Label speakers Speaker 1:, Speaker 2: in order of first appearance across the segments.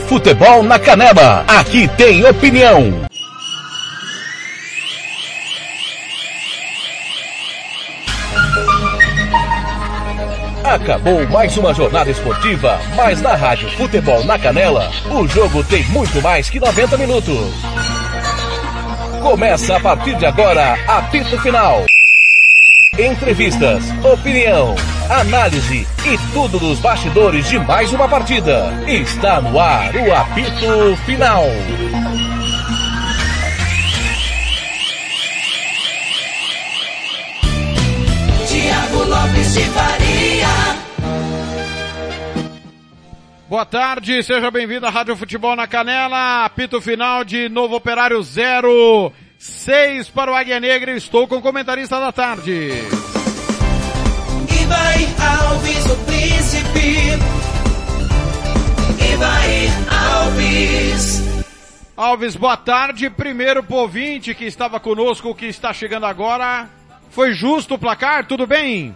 Speaker 1: Futebol na Canela. Aqui tem opinião. Acabou mais uma jornada esportiva, mas na Rádio Futebol na Canela, o jogo tem muito mais que 90 minutos. Começa a partir de agora, apito final. Entrevistas, opinião, análise e tudo dos bastidores de mais uma partida. Está no ar o apito final.
Speaker 2: Tiago Lopes de Faria.
Speaker 3: Boa tarde, seja bem-vindo à Rádio Futebol na Canela, apito final de Novo Operário 0, 6 para o Águia Negra, estou com o comentarista da tarde.
Speaker 2: Ibai Alves, o príncipe. Ibai Alves.
Speaker 3: Alves, boa tarde, primeiro pro ouvinte que estava conosco, que está chegando agora, foi justo o placar, tudo bem?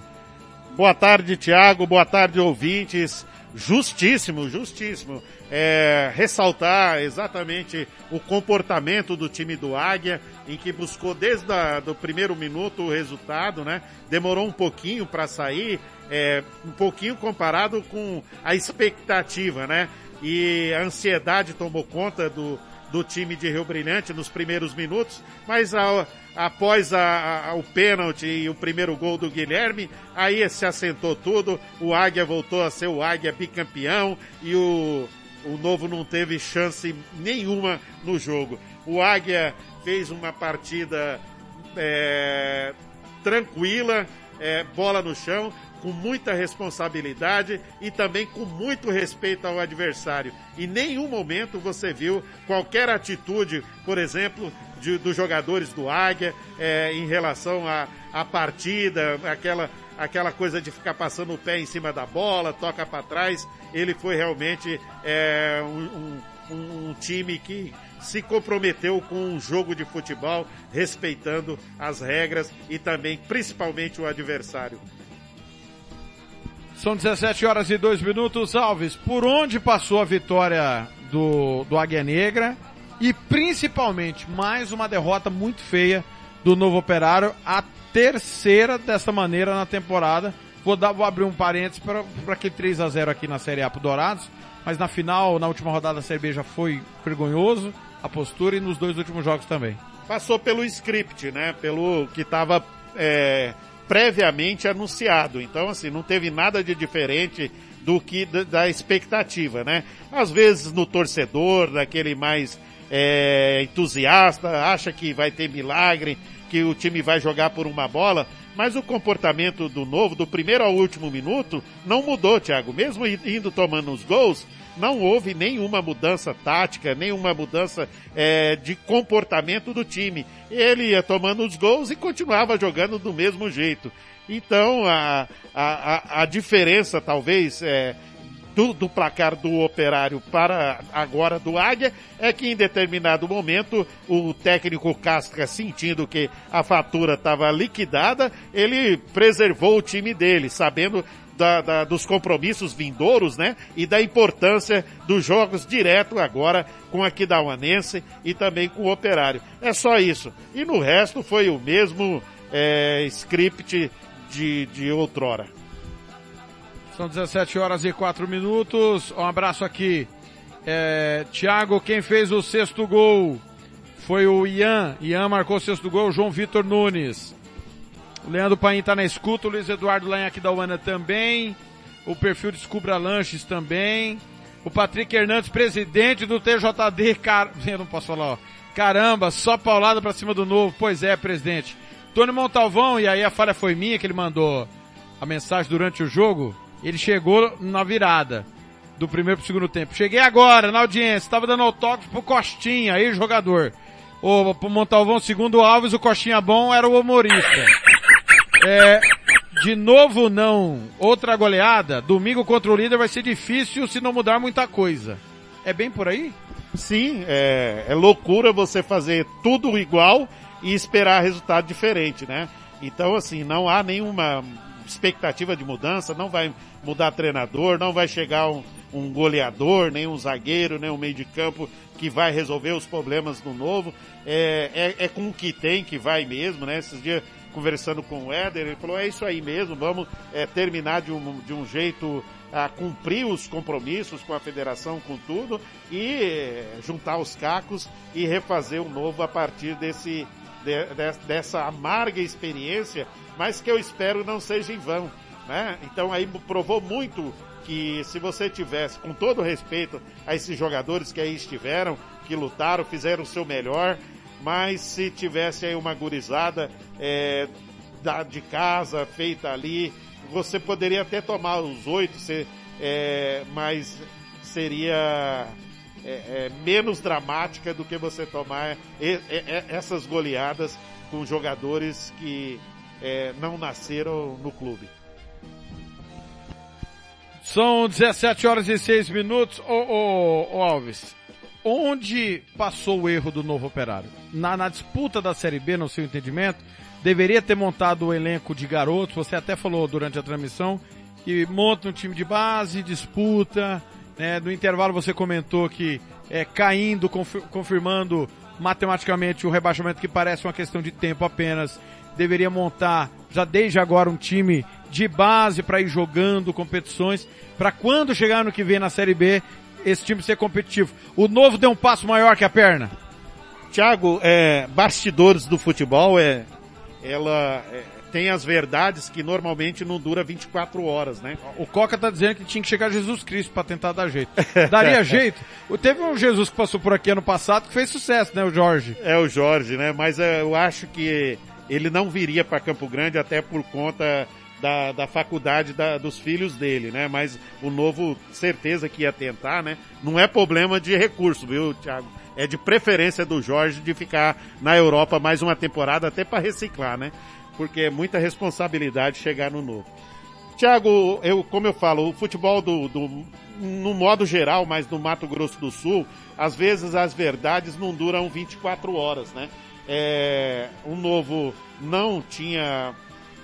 Speaker 4: Boa tarde, Tiago. Boa tarde, ouvintes. Justíssimo, justíssimo. É, ressaltar exatamente o comportamento do time do Águia, em que buscou desde o primeiro minuto o resultado, né? Demorou um pouquinho para sair, é, um pouquinho comparado com a expectativa, né? E a ansiedade tomou conta do, do time de Rio Brilhante nos primeiros minutos, mas a, após a, a, o pênalti e o primeiro gol do Guilherme, aí se assentou tudo, o Águia voltou a ser o Águia bicampeão e o, o Novo não teve chance nenhuma no jogo. O Águia fez uma partida é, tranquila, é, bola no chão, com muita responsabilidade e também com muito respeito ao adversário. Em nenhum momento você viu qualquer atitude, por exemplo, de, dos jogadores do Águia é, em relação à, à partida, aquela, aquela coisa de ficar passando o pé em cima da bola, toca para trás. Ele foi realmente é, um, um, um time que se comprometeu com um jogo de futebol, respeitando as regras e também, principalmente, o adversário.
Speaker 3: São 17 horas e 2 minutos. Alves, por onde passou a vitória do, do Águia Negra? E principalmente, mais uma derrota muito feia do Novo Operário, a terceira dessa maneira na temporada. Vou, dar, vou abrir um parênteses para aquele 3 a 0 aqui na Série A pro Dourados, mas na final, na última rodada B já foi vergonhoso a postura e nos dois últimos jogos também.
Speaker 4: Passou pelo script, né? Pelo que estava é, previamente anunciado. Então, assim, não teve nada de diferente do que da expectativa, né? Às vezes no torcedor, daquele mais é, entusiasta, acha que vai ter milagre, que o time vai jogar por uma bola, mas o comportamento do novo, do primeiro ao último minuto, não mudou, Thiago. Mesmo indo tomando os gols, não houve nenhuma mudança tática, nenhuma mudança é, de comportamento do time. Ele ia tomando os gols e continuava jogando do mesmo jeito. Então a, a, a diferença talvez é, do, do, placar do operário para agora do Águia é que em determinado momento o técnico Casca sentindo que a fatura estava liquidada, ele preservou o time dele, sabendo da, da, dos compromissos vindouros, né? E da importância dos jogos direto agora com a Kidauanense e também com o Operário. É só isso. E no resto foi o mesmo é, script de, de outrora.
Speaker 3: São 17 horas e 4 minutos. Um abraço aqui. É, Thiago, quem fez o sexto gol foi o Ian. Ian marcou o sexto gol, João Vitor Nunes. O Leandro Paim tá na escuta, o Luiz Eduardo Lanhac da Uana também. O perfil Descubra Lanches também. O Patrick Hernandes, presidente do TJD, car... eu não posso falar, ó. Caramba, só paulada pra cima do novo. Pois é, presidente. Tony Montalvão, e aí a falha foi minha que ele mandou a mensagem durante o jogo. Ele chegou na virada do primeiro pro segundo tempo. Cheguei agora na audiência, tava dando autógrafo pro Costinha, aí jogador. O, pro Montalvão, segundo o Alves, o Costinha bom era o humorista. É, de novo não, outra goleada, domingo contra o líder vai ser difícil se não mudar muita coisa. É bem por aí?
Speaker 4: Sim, é, é loucura você fazer tudo igual e esperar resultado diferente, né? Então assim, não há nenhuma expectativa de mudança, não vai mudar treinador, não vai chegar um, um goleador, nem um zagueiro, nem um meio de campo que vai resolver os problemas do novo. É, é, é com o que tem que vai mesmo, né? Esses dias conversando com o Éder, ele falou, é isso aí mesmo, vamos é, terminar de um, de um jeito a cumprir os compromissos com a federação, com tudo, e é, juntar os cacos e refazer o novo a partir desse, de, de, dessa amarga experiência, mas que eu espero não seja em vão. Né? Então aí provou muito que se você tivesse, com todo respeito a esses jogadores que aí estiveram, que lutaram, fizeram o seu melhor, mas se tivesse aí uma gurizada é, da, de casa feita ali, você poderia até tomar os oito, é, mas seria é, é, menos dramática do que você tomar essas goleadas com jogadores que é, não nasceram no clube.
Speaker 3: São 17 horas e 6 minutos. Ô, ô, ô, Alves, onde passou o erro do novo operário? Na, na disputa da Série B, no seu entendimento, deveria ter montado o elenco de garotos, você até falou durante a transmissão, que monta um time de base, disputa, né? No intervalo você comentou que é, caindo, confirmando matematicamente o rebaixamento que parece uma questão de tempo apenas, deveria montar já desde agora um time de base para ir jogando competições, para quando chegar no que vem na Série B, esse time ser competitivo. O novo deu um passo maior que a perna.
Speaker 4: Thiago, é, bastidores do futebol é, ela é, tem as verdades que normalmente não dura 24 horas, né?
Speaker 3: O Coca tá dizendo que tinha que chegar Jesus Cristo para tentar dar jeito. Daria jeito? Teve um Jesus que passou por aqui ano passado que fez sucesso, né, o Jorge?
Speaker 4: É o Jorge, né? Mas é, eu acho que ele não viria para Campo Grande até por conta da, da faculdade da, dos filhos dele, né? Mas o novo, certeza que ia tentar, né? Não é problema de recurso, viu, Thiago? É de preferência do Jorge de ficar na Europa mais uma temporada, até para reciclar, né? Porque é muita responsabilidade chegar no novo. Thiago, eu, como eu falo, o futebol do, do, no modo geral, mas no Mato Grosso do Sul, às vezes as verdades não duram 24 horas, né? É, o novo não tinha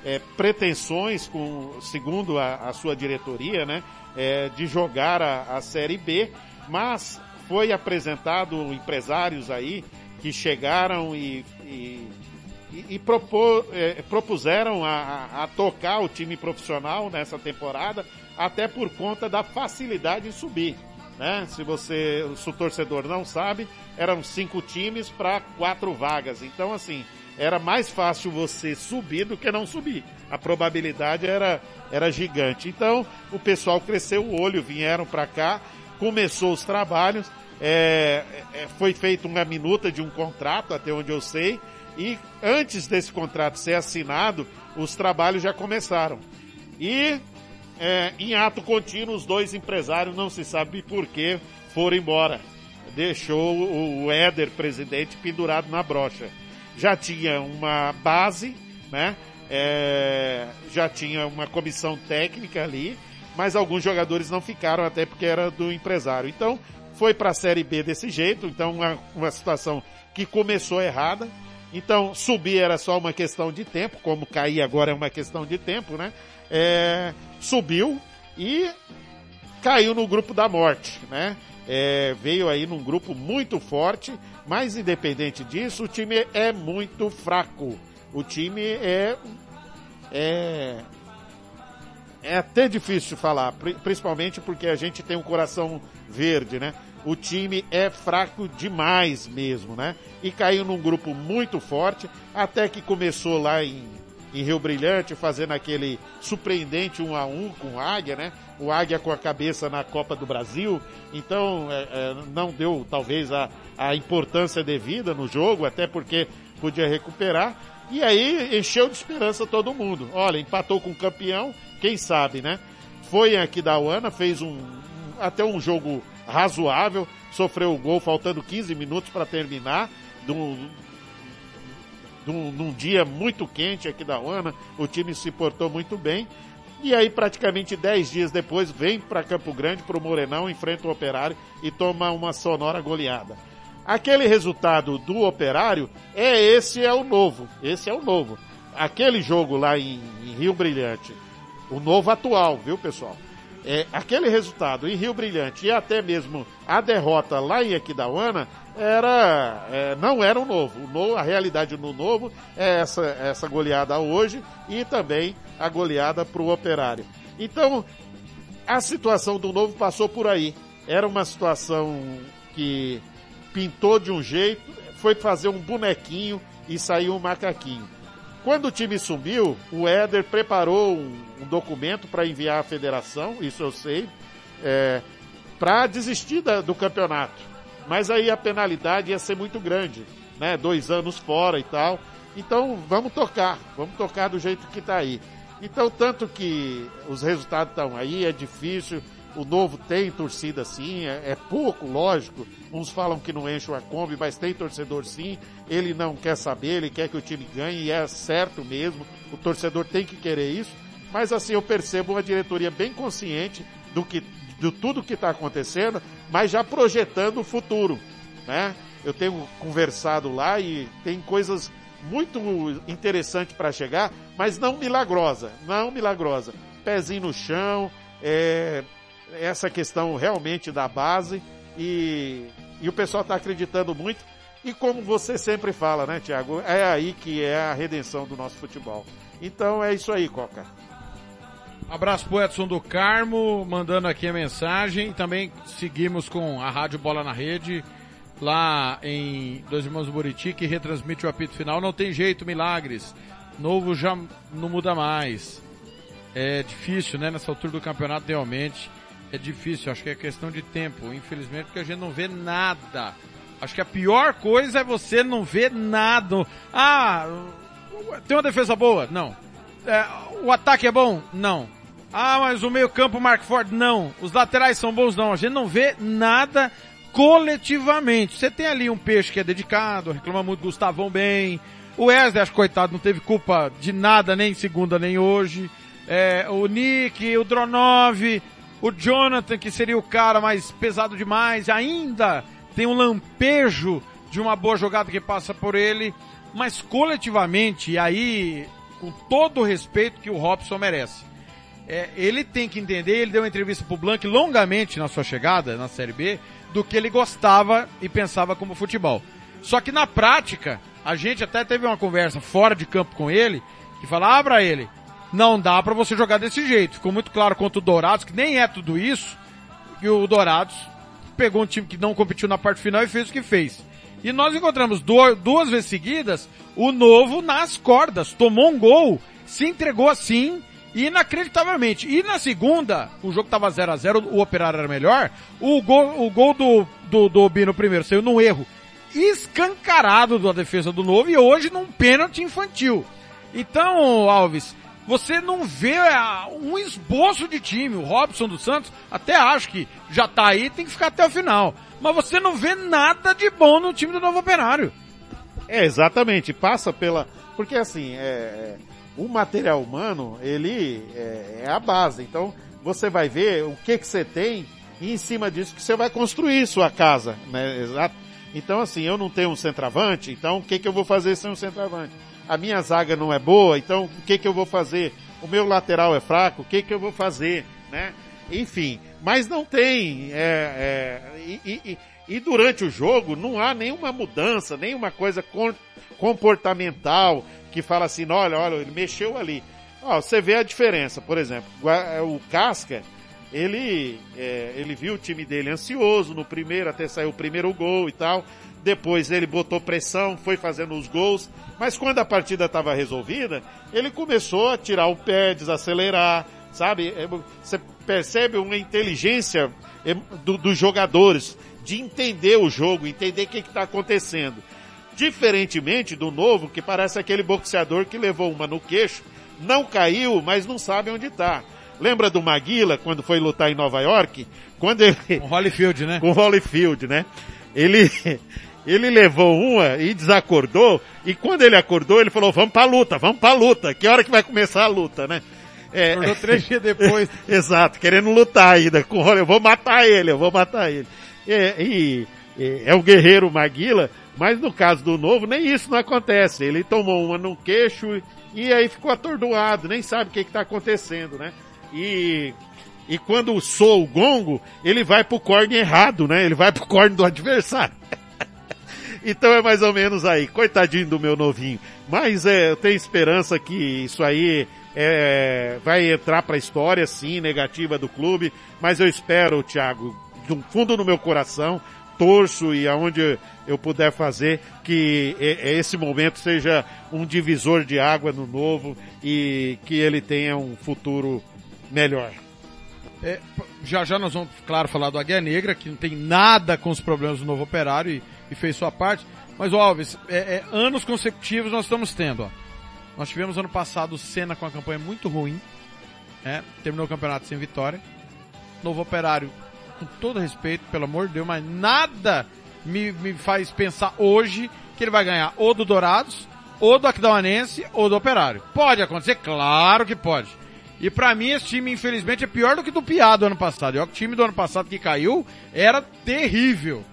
Speaker 4: é, pretensões, com, segundo a, a sua diretoria, né, é, de jogar a, a Série B, mas foi apresentado empresários aí que chegaram e, e, e, é, propuseram a, a, tocar o time profissional nessa temporada, até por conta da facilidade em subir. Né? Se você, se o torcedor não sabe, eram cinco times para quatro vagas. Então, assim, era mais fácil você subir do que não subir. A probabilidade era, era gigante. Então, o pessoal cresceu o olho, vieram para cá, começou os trabalhos, é, é, foi feita uma minuta de um contrato, até onde eu sei, e antes desse contrato ser assinado, os trabalhos já começaram. E é, em ato contínuo, os dois empresários, não se sabe por que, foram embora. Deixou o Éder, presidente, pendurado na brocha já tinha uma base, né? É, já tinha uma comissão técnica ali, mas alguns jogadores não ficaram até porque era do empresário. Então, foi para a Série B desse jeito, então uma, uma situação que começou errada. Então, subir era só uma questão de tempo, como cair agora é uma questão de tempo, né? É, subiu e caiu no grupo da morte, né? É, veio aí num grupo muito forte, mas independente disso, o time é muito fraco. O time é. É. É até difícil falar, principalmente porque a gente tem um coração verde, né? O time é fraco demais mesmo, né? E caiu num grupo muito forte, até que começou lá em em Rio Brilhante, fazendo aquele surpreendente um a um com o Águia, né? O Águia com a cabeça na Copa do Brasil, então é, é, não deu talvez a, a importância devida no jogo, até porque podia recuperar. E aí encheu de esperança todo mundo. Olha, empatou com o campeão, quem sabe, né? Foi aqui da Uana, fez um, até um jogo razoável, sofreu o gol faltando 15 minutos para terminar, do, num, num dia muito quente aqui da UANA, o time se portou muito bem. E aí, praticamente 10 dias depois, vem para Campo Grande, para o Morenão, enfrenta o Operário e toma uma sonora goleada. Aquele resultado do Operário é esse é o novo. Esse é o novo. Aquele jogo lá em, em Rio Brilhante, o novo atual, viu pessoal? é, aquele resultado em Rio Brilhante e até mesmo a derrota lá em Aquidauana era, é, não era o novo. o novo. A realidade no novo é essa, essa goleada hoje e também a goleada para o operário. Então, a situação do novo passou por aí. Era uma situação que pintou de um jeito, foi fazer um bonequinho e saiu um macaquinho. Quando o time subiu, o Éder preparou um, um documento para enviar à federação, isso eu sei, é, para desistir da, do campeonato. Mas aí a penalidade ia ser muito grande, né? Dois anos fora e tal. Então vamos tocar, vamos tocar do jeito que está aí. Então, tanto que os resultados estão aí, é difícil, o novo tem torcida sim, é, é, pouco, lógico. Uns falam que não enche a Kombi, mas tem torcedor sim. Ele não quer saber, ele quer que o time ganhe, e é certo mesmo. O torcedor tem que querer isso. Mas assim, eu percebo uma diretoria bem consciente do que, de tudo que está acontecendo, mas já projetando o futuro, né? Eu tenho conversado lá e tem coisas muito interessantes para chegar, mas não milagrosa, não milagrosa. Pezinho no chão, é, essa questão realmente da base e, e o pessoal está acreditando muito. E como você sempre fala, né, Tiago? É aí que é a redenção do nosso futebol. Então é isso aí, Coca.
Speaker 3: Abraço pro Edson do Carmo, mandando aqui a mensagem. Também seguimos com a Rádio Bola na Rede, lá em Dois Irmãos do Buriti, que retransmite o apito final. Não tem jeito, milagres. Novo já não muda mais. É difícil, né, nessa altura do campeonato, realmente é difícil, acho que é questão de tempo, infelizmente, porque a gente não vê nada. Acho que a pior coisa é você não ver nada. Ah, tem uma defesa boa? Não. É, o ataque é bom? Não. Ah, mas o meio campo Mark Ford? Não. Os laterais são bons? Não. A gente não vê nada coletivamente. Você tem ali um peixe que é dedicado, reclama muito Gustavão bem. O Wesley, acho coitado, não teve culpa de nada, nem segunda, nem hoje. É, o Nick, o Dronov, o Jonathan, que seria o cara mais pesado demais, ainda tem um lampejo de uma boa jogada que passa por ele, mas coletivamente, e aí, com todo o respeito que o Robson merece, é, ele tem que entender, ele deu uma entrevista pro Blank longamente na sua chegada na Série B, do que ele gostava e pensava como futebol. Só que na prática, a gente até teve uma conversa fora de campo com ele, que falava para ele, não dá para você jogar desse jeito. Ficou muito claro contra o Dourados, que nem é tudo isso, e o Dourados pegou um time que não competiu na parte final e fez o que fez. E nós encontramos duas, duas vezes seguidas o novo nas cordas, tomou um gol, se entregou assim, inacreditavelmente. E na segunda, o jogo tava 0 a 0 o operário era melhor, o gol, o gol do, do, do Bino primeiro saiu num erro escancarado da defesa do novo e hoje num pênalti infantil. Então, Alves, você não vê é, um esboço de time. O Robson dos Santos, até acho que já tá aí, tem que ficar até o final. Mas você não vê nada de bom no time do Novo Operário.
Speaker 4: É, exatamente. Passa pela. Porque assim, é... o material humano, ele é... é a base. Então, você vai ver o que que você tem e em cima disso que você vai construir sua casa, né? Exato. Então, assim, eu não tenho um centroavante, então o que que eu vou fazer sem um centroavante? a minha zaga não é boa, então o que que eu vou fazer? O meu lateral é fraco, o que que eu vou fazer, né? Enfim, mas não tem, é, é, e, e, e, durante o jogo não há nenhuma mudança, nenhuma coisa comportamental que fala assim, olha, olha, ele mexeu ali. Ó, você vê a diferença, por exemplo, o Casca, ele, é, ele viu o time dele ansioso no primeiro, até sair o primeiro gol e tal, depois ele botou pressão, foi fazendo os gols, mas quando a partida estava resolvida, ele começou a tirar o pé, desacelerar, sabe? É, você percebe uma inteligência é, do, dos jogadores de entender o jogo, entender o que está acontecendo. Diferentemente do novo, que parece aquele boxeador que levou uma no queixo, não caiu, mas não sabe onde está. Lembra do Maguila, quando foi lutar em Nova York? Quando ele...
Speaker 3: Com Holyfield, né?
Speaker 4: Com Holyfield, né? Ele, ele levou uma e desacordou, e quando ele acordou, ele falou, vamos pra luta, vamos pra luta, que hora que vai começar a luta, né?
Speaker 3: É, Acordou três dias depois.
Speaker 4: Exato, querendo lutar ainda, com eu vou matar ele, eu vou matar ele. É, e, e, é o guerreiro Maguila, mas no caso do novo, nem isso não acontece. Ele tomou uma no queixo e aí ficou atordoado, nem sabe o que está acontecendo, né? E, e quando soa o gongo, ele vai pro corne errado, né? Ele vai pro corne do adversário. então é mais ou menos aí. Coitadinho do meu novinho. Mas é, eu tenho esperança que isso aí é, vai entrar para a história, sim, negativa do clube. Mas eu espero, Thiago, do fundo do meu coração, torço e aonde eu puder fazer que esse momento seja um divisor de água no novo e que ele tenha um futuro melhor.
Speaker 3: É, já já nós vamos, claro, falar do Águia Negra, que não tem nada com os problemas do novo operário e, e fez sua parte. Mas, Alves, é, é, anos consecutivos nós estamos tendo. Ó. Nós tivemos ano passado o Senna com uma campanha muito ruim. Né? Terminou o campeonato sem vitória. Novo operário, com todo respeito, pelo amor de Deus, mas nada me, me faz pensar hoje que ele vai ganhar ou do Dourados, ou do Aquidauanense, ou do Operário. Pode acontecer? Claro que pode. E para mim esse time, infelizmente, é pior do que do Piá do ano passado. E o time do ano passado que caiu era terrível.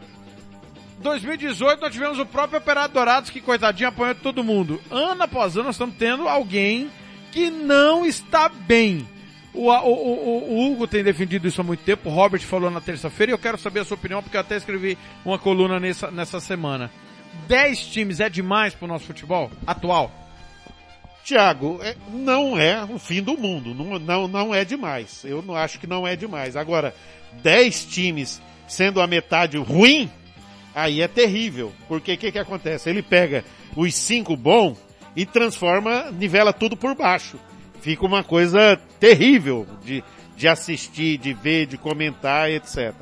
Speaker 3: 2018 nós tivemos o próprio Operário Dourados que, coitadinho, apanhou todo mundo. Ano após ano nós estamos tendo alguém que não está bem. O, o, o, o, Hugo tem defendido isso há muito tempo, o Robert falou na terça-feira e eu quero saber a sua opinião porque eu até escrevi uma coluna nessa, nessa semana. 10 times é demais para o nosso futebol atual?
Speaker 4: Tiago, é, não é o fim do mundo, não, não, não é demais. Eu não acho que não é demais. Agora, 10 times sendo a metade ruim, aí é terrível. Porque o que, que acontece? Ele pega os cinco bom e transforma, nivela tudo por baixo. Fica uma coisa terrível de, de assistir, de ver, de comentar, etc.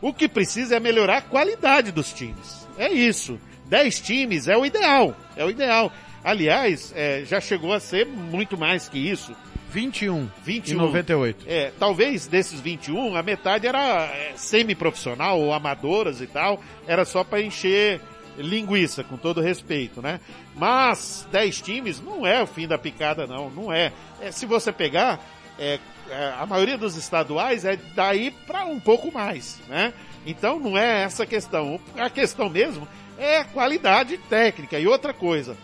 Speaker 4: O que precisa é melhorar a qualidade dos times. É isso. 10 times é o ideal. É o ideal. Aliás, é, já chegou a ser muito mais que isso.
Speaker 3: 21.
Speaker 4: 21.
Speaker 3: Em 98.
Speaker 4: É, talvez desses 21, a metade era é, semi-profissional ou amadoras e tal. Era só para encher linguiça, com todo respeito, né? Mas 10 times não é o fim da picada, não. Não é. é se você pegar, é, é, a maioria dos estaduais é daí para um pouco mais, né? Então não é essa questão. A questão mesmo é qualidade técnica. E outra coisa,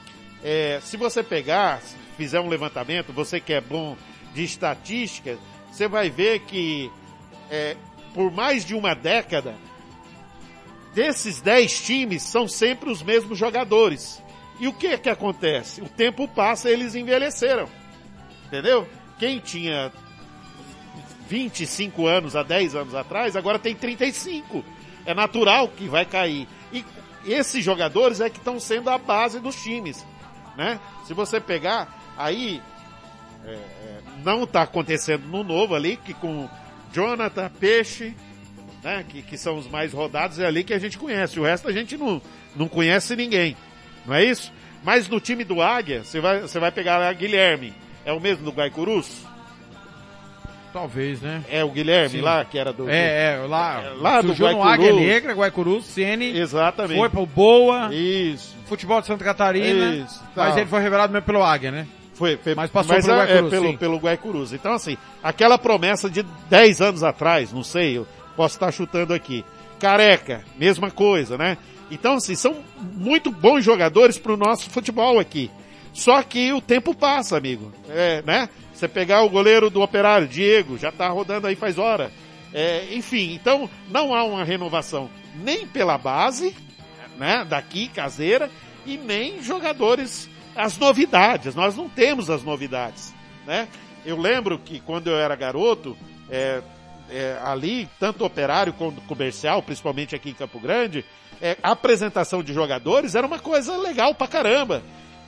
Speaker 4: é, se você pegar, fizer um levantamento, você que é bom de estatística, você vai ver que é, por mais de uma década, desses 10 times são sempre os mesmos jogadores. E o que é que acontece? O tempo passa e eles envelheceram. Entendeu? Quem tinha 25 anos há 10 anos atrás, agora tem 35. É natural que vai cair. E esses jogadores é que estão sendo a base dos times né? Se você pegar, aí é, é, não está acontecendo no novo ali, que com Jonathan, Peixe, né? Que, que são os mais rodados, é ali que a gente conhece. O resto a gente não, não conhece ninguém. Não é isso? Mas no time do Águia, você vai, você vai pegar lá Guilherme. É o mesmo do Guaicurus?
Speaker 3: Talvez, né?
Speaker 4: É o Guilherme Sim. lá, que era do.
Speaker 3: É, é, lá. É, lá do Guaicuru. no Águia Negra, Guaicuru, Sene.
Speaker 4: Exatamente.
Speaker 3: Foi pro Boa.
Speaker 4: Isso.
Speaker 3: Futebol de Santa Catarina. Isso. Mas ele foi revelado mesmo pelo Águia, né?
Speaker 4: Foi, foi mas passou mas pelo é, Guaicurus, é, pelo, pelo Guaicurus. Então assim, aquela promessa de 10 anos atrás, não sei, posso estar chutando aqui. Careca, mesma coisa, né? Então assim, são muito bons jogadores pro nosso futebol aqui. Só que o tempo passa, amigo. É, né? Você pegar o goleiro do Operário, Diego, já está rodando aí faz hora. É, enfim, então não há uma renovação nem pela base, né, daqui, caseira, e nem jogadores, as novidades. Nós não temos as novidades, né? Eu lembro que quando eu era garoto, é, é, ali, tanto operário quanto comercial, principalmente aqui em Campo Grande, é, a apresentação de jogadores era uma coisa legal pra caramba.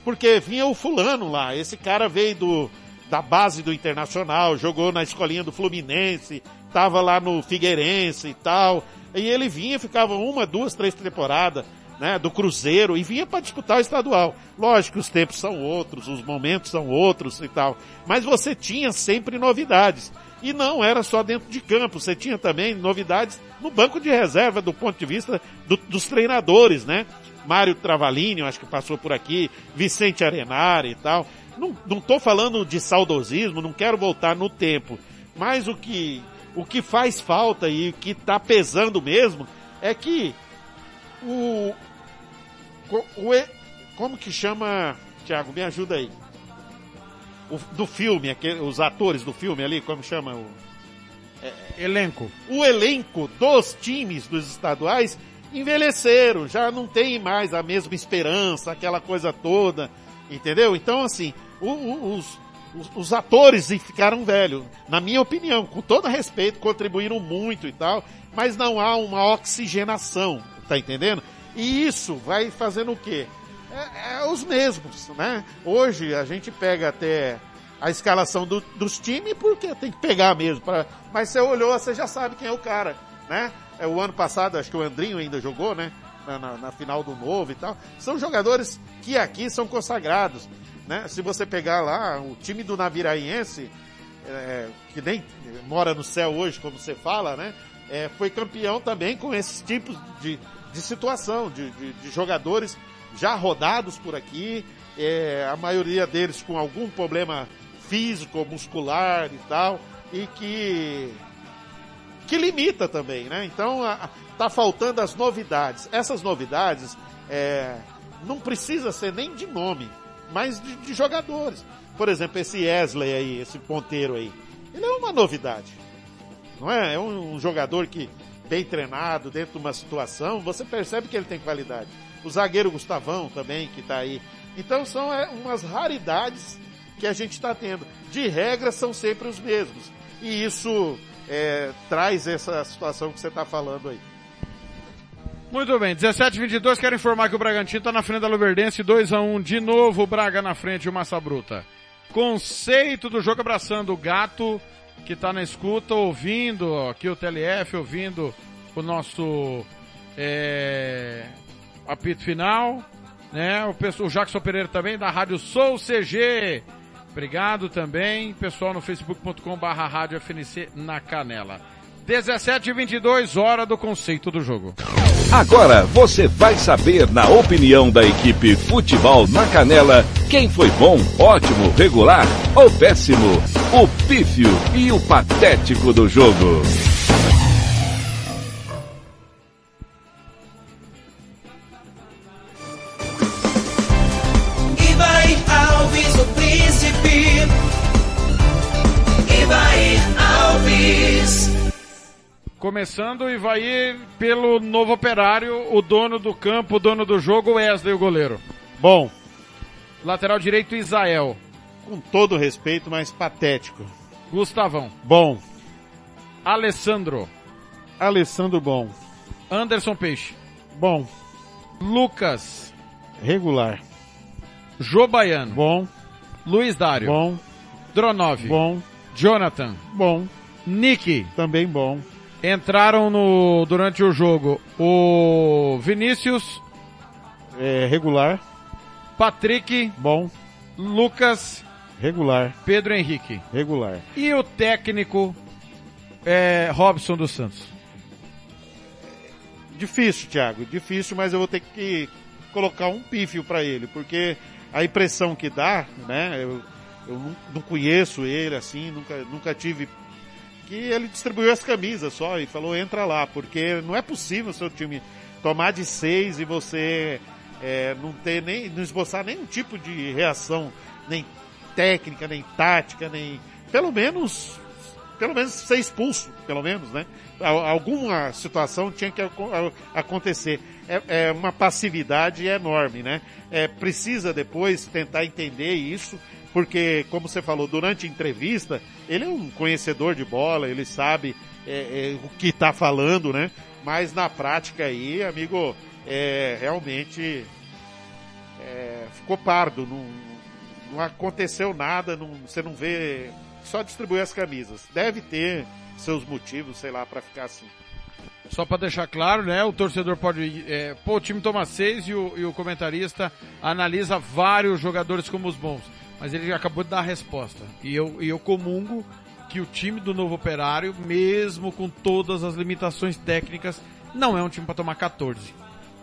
Speaker 4: Porque vinha o fulano lá, esse cara veio do, da base do Internacional, jogou na escolinha do Fluminense, tava lá no Figueirense e tal. E ele vinha, ficava uma, duas, três temporadas, né, do Cruzeiro e vinha para disputar o estadual. Lógico que os tempos são outros, os momentos são outros e tal, mas você tinha sempre novidades. E não era só dentro de campo, você tinha também novidades no banco de reserva do ponto de vista do, dos treinadores, né? Mário Travalini, acho que passou por aqui, Vicente Arenari e tal. Não, não tô falando de saudosismo, não quero voltar no tempo. Mas o que, o que faz falta e o que está pesando mesmo é que o, o, como que chama, Tiago, me ajuda aí. O, do filme, aquele, os atores do filme ali, como chama o,
Speaker 3: Elenco.
Speaker 4: o elenco dos times dos estaduais envelheceram, já não tem mais a mesma esperança, aquela coisa toda, entendeu? Então, assim, o- o- os, os, os atores ficaram velhos, na minha opinião, com todo respeito, contribuíram muito e tal, mas não há uma oxigenação, tá entendendo? E isso vai fazendo o quê? É, é os mesmos, né? Hoje a gente pega até a escalação do- dos times porque tem que pegar mesmo. Pra, mas você olhou, você já sabe quem é o cara, né? É, o ano passado, acho que o Andrinho ainda jogou, né? Na, na- na final do Novo e tal. São jogadores que aqui são consagrados, né? Se você pegar lá o time do Naviraense, é, que nem mora no céu hoje, como você fala, né? É, foi campeão também com esses tipos de, de situação, de, de- de jogadores já rodados por aqui, é, a maioria deles com algum problema físico, muscular e tal, e que que limita também, né? Então a- tá faltando as novidades. Essas novidades é, não precisa ser nem de nome, mas de, de jogadores. Por exemplo, esse Wesley aí, esse ponteiro aí, ele é uma novidade, não é? É um, um jogador que bem treinado dentro de uma situação, você percebe que ele tem qualidade. O zagueiro Gustavão também que tá aí. Então são é, umas raridades que a gente está tendo. De regra são sempre os mesmos. E isso é, traz essa situação que você está falando aí.
Speaker 3: Muito bem, 17 22 quero informar que o Bragantino está na frente da Luverdense, 2 a 1 de novo, o Braga na frente, o Massa Bruta. Conceito do jogo abraçando o gato, que está na escuta, ouvindo aqui o TLF, ouvindo o nosso é, apito final, né? O, pessoal, o Jackson Pereira também, da Rádio Sou CG. Obrigado também, pessoal no facebook.com barra Rádio FNC na Canela. 17 e 22 hora do conceito do jogo.
Speaker 1: Agora você vai saber, na opinião da equipe Futebol na Canela, quem foi bom, ótimo, regular ou péssimo. O pífio e o patético do jogo.
Speaker 3: Começando e vai pelo novo operário, o dono do campo, o dono do jogo, Wesley, o goleiro.
Speaker 4: Bom,
Speaker 3: Lateral direito, Isael.
Speaker 4: com todo respeito, mas patético.
Speaker 3: Gustavão.
Speaker 4: Bom,
Speaker 3: Alessandro.
Speaker 4: Alessandro bom.
Speaker 3: Anderson Peixe.
Speaker 4: Bom,
Speaker 3: Lucas.
Speaker 4: regular.
Speaker 3: Jô Baiano.
Speaker 4: Bom,
Speaker 3: Luiz Dário.
Speaker 4: bom,
Speaker 3: Dronov.
Speaker 4: bom,
Speaker 3: Jonathan.
Speaker 4: bom,
Speaker 3: Nick.
Speaker 4: também bom.
Speaker 3: Entraram no, durante o jogo o Vinícius,
Speaker 4: É, regular,
Speaker 3: Patrick,
Speaker 4: bom,
Speaker 3: Lucas,
Speaker 4: regular,
Speaker 3: Pedro Henrique.
Speaker 4: regular.
Speaker 3: E o técnico é, Robson dos Santos.
Speaker 4: Difícil, Thiago, difícil, mas eu vou ter que colocar um pífio para ele, porque a impressão que dá, né, eu, eu não, conheço ele assim, nunca, nunca tive que ele distribuiu as camisas só e falou entra lá, porque não é possível seu time tomar de seis e você é, não ter nem, não esboçar nenhum tipo de reação, nem técnica, nem tática, nem, pelo menos, pelo menos ser expulso, pelo menos, né? Al- Alguma situação tinha que acontecer. É, é uma passividade enorme, né? É, precisa depois tentar entender isso, porque, como você falou, durante a entrevista, ele é um conhecedor de bola, ele sabe é, é, o que está falando, né? Mas na prática aí, amigo, é, realmente é, ficou pardo, não, não aconteceu nada, não, você não vê, só distribuir as camisas. Deve ter seus motivos, sei lá, para ficar assim.
Speaker 3: Só para deixar claro, né? O torcedor pode. É, pô, o time toma seis e o, e o comentarista analisa vários jogadores como os bons. Mas ele acabou de dar a resposta. E eu, e eu comungo que o time do novo operário, mesmo com todas as limitações técnicas, não é um time para tomar 14.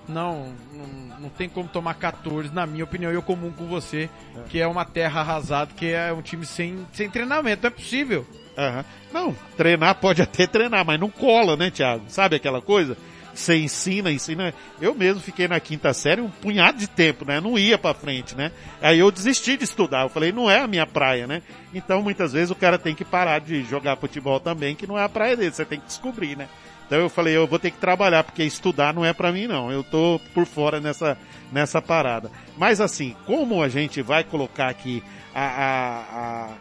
Speaker 3: Não, não, não tem como tomar 14, na minha opinião, e eu comungo com você, que é uma terra arrasada, que é um time sem, sem treinamento. Não é possível.
Speaker 4: Aham. Não, treinar pode até treinar, mas não cola, né, Thiago? Sabe aquela coisa? Você ensina, ensina. Eu mesmo fiquei na quinta série um punhado de tempo, né? Não ia pra frente, né? Aí eu desisti de estudar. Eu falei, não é a minha praia, né? Então muitas vezes o cara tem que parar de jogar futebol também, que não é a praia dele. Você tem que descobrir, né? Então eu falei, eu vou ter que trabalhar, porque estudar não é para mim não. Eu tô por fora nessa, nessa parada. Mas assim, como a gente vai colocar aqui a, a,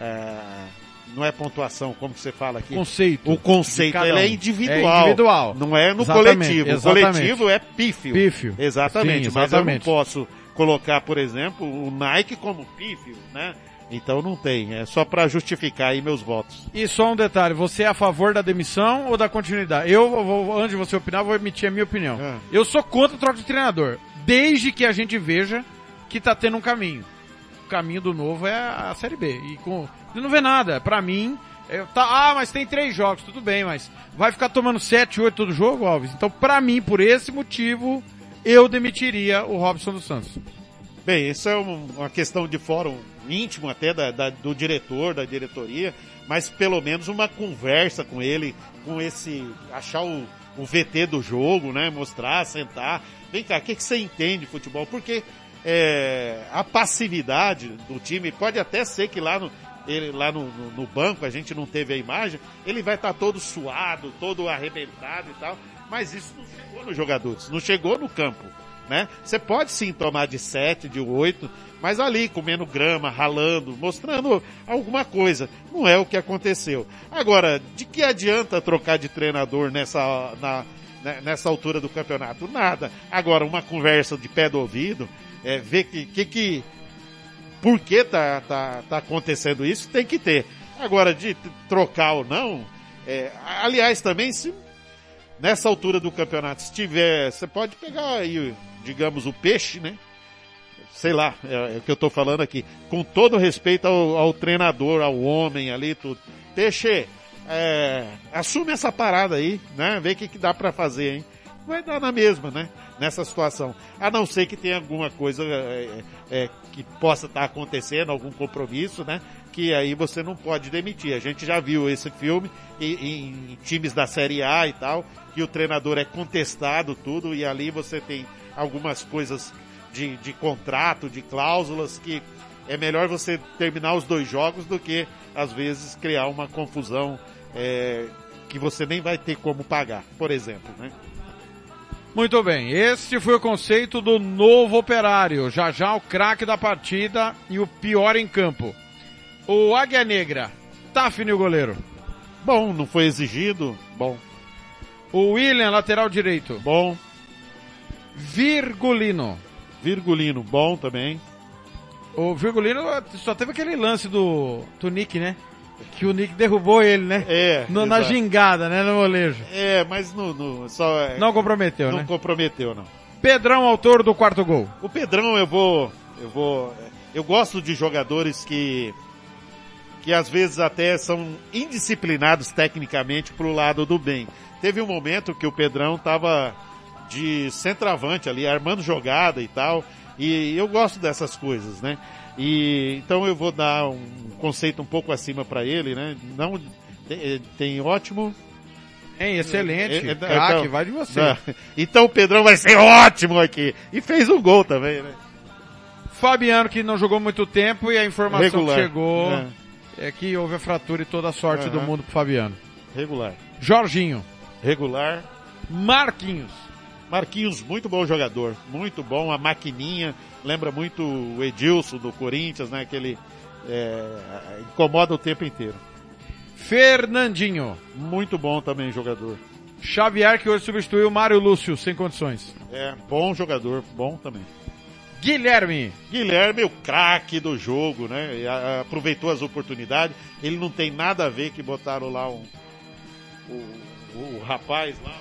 Speaker 4: a, a não é pontuação, como você fala aqui?
Speaker 3: Conceito.
Speaker 4: O conceito, é
Speaker 3: um.
Speaker 4: individual.
Speaker 3: É individual.
Speaker 4: Não é no
Speaker 3: Exatamente,
Speaker 4: coletivo. O
Speaker 3: exatamente.
Speaker 4: coletivo é pífio.
Speaker 3: Pífio.
Speaker 4: Exatamente.
Speaker 3: Sim,
Speaker 4: Mas eu não
Speaker 3: exatamente.
Speaker 4: posso colocar, por exemplo, o Nike como pífio, né? Então não tem. É só para justificar aí meus votos.
Speaker 3: E só um detalhe, você é a favor da demissão ou da continuidade? Eu, vou, antes de você opinar, vou emitir a minha opinião.
Speaker 4: Ah.
Speaker 3: Eu sou contra a troca de treinador, desde que a gente veja que tá tendo um caminho. Caminho do novo é a Série B. E com, você não vê nada. Pra mim, é, tá, ah, mas tem três jogos, tudo bem, mas vai ficar tomando sete, oito todo jogo, Alves? Então, pra mim, por esse motivo, eu demitiria o Robson dos Santos.
Speaker 4: Bem, isso é um- uma questão de fórum íntimo até da, da- do diretor, da diretoria, mas pelo menos uma conversa com ele, com esse, achar o, o VT do jogo, né? Mostrar, sentar. Vem cá, o que, que você entende de futebol? Porque é, a passividade do time pode até ser que lá no, ele, lá no, no- no banco, a gente não teve a imagem, ele vai estar todo suado, todo arrebentado e tal, mas isso não chegou nos jogadores, não chegou no campo né? Você pode sim tomar de 7, de 8, mas ali comendo grama, ralando, mostrando alguma coisa. Não é o que aconteceu. Agora, de que adianta trocar de treinador nessa, na- né, nessa altura do campeonato? Nada. Agora, uma conversa de pé do ouvido, é, ver que, que, que por que tá, tá, tá acontecendo isso, tem que ter. Agora, de trocar ou não, é, aliás, também, se nessa altura do campeonato, se tiver, você pode pegar aí, digamos, o peixe, né? Sei lá, é, é o que eu tô falando aqui. Com todo respeito ao, ao treinador, ao homem ali, tudo. Peixe, é, assume essa parada aí, né? Vê o que, que dá pra fazer, hein? Vai dar na mesma, né? Nessa situação. A não ser que tenha alguma coisa é, é, que possa estar acontecendo, algum compromisso, né? Que aí você não pode demitir. A gente já viu esse filme em, em times da Série A e tal, que o treinador é contestado tudo e ali você tem algumas coisas de, de contrato, de cláusulas que é melhor você terminar os dois jogos do que às vezes criar uma confusão é, que você nem vai ter como pagar, por exemplo, né?
Speaker 3: Muito bem, este foi o conceito do novo operário. Já já o craque da partida e o pior em campo. O Águia Negra, Tafne o goleiro.
Speaker 4: Bom, não foi exigido, bom,
Speaker 3: O William, lateral direito.
Speaker 4: bom,
Speaker 3: Virgulino.
Speaker 4: Virgulino, bom também.
Speaker 3: O Virgulino só teve aquele lance do, do Nick, né? Que o Nick derrubou ele, né?
Speaker 4: É,
Speaker 3: No- na gingada, né? No molejo.
Speaker 4: É, mas no, no- só é,
Speaker 3: Não comprometeu,
Speaker 4: não
Speaker 3: né?
Speaker 4: comprometeu não.
Speaker 3: Pedrão, autor do quarto gol.
Speaker 4: O Pedrão eu vou, eu vou, eu gosto de jogadores que que às vezes até são indisciplinados tecnicamente pro lado do bem. Teve um momento que o Pedrão tava de centroavante ali, armando jogada e tal, e eu gosto dessas coisas, né? E então eu vou dar um conceito um pouco acima para ele, né? Não tem, tem ótimo
Speaker 3: Hein, excelente.
Speaker 4: é, é,
Speaker 3: Craque,
Speaker 4: então-
Speaker 3: vai de você.
Speaker 4: Não. Então o Pedrão vai ser ótimo aqui. E fez um gol também, né?
Speaker 3: Fabiano, que não jogou muito tempo e a informação
Speaker 4: Regular.
Speaker 3: que chegou
Speaker 4: É,
Speaker 3: é que houve a fratura e toda a sorte do
Speaker 4: Aham.
Speaker 3: mundo pro Fabiano.
Speaker 4: regular.
Speaker 3: Jorginho.
Speaker 4: Regular.
Speaker 3: Marquinhos.
Speaker 4: Marquinhos, muito bom jogador. Muito bom. A maquininha. Lembra muito o Edilson do Corinthians, né? Que ele é, incomoda o tempo inteiro.
Speaker 3: Fernandinho.
Speaker 4: Muito bom também jogador.
Speaker 3: Xavier, que hoje substituiu o Mário Lúcio, sem condições.
Speaker 4: É, bom jogador. Bom também.
Speaker 3: Guilherme.
Speaker 4: Guilherme, o craque do jogo, né? Aproveitou as oportunidades. Ele não tem nada a ver que botaram lá um, o, o rapaz lá,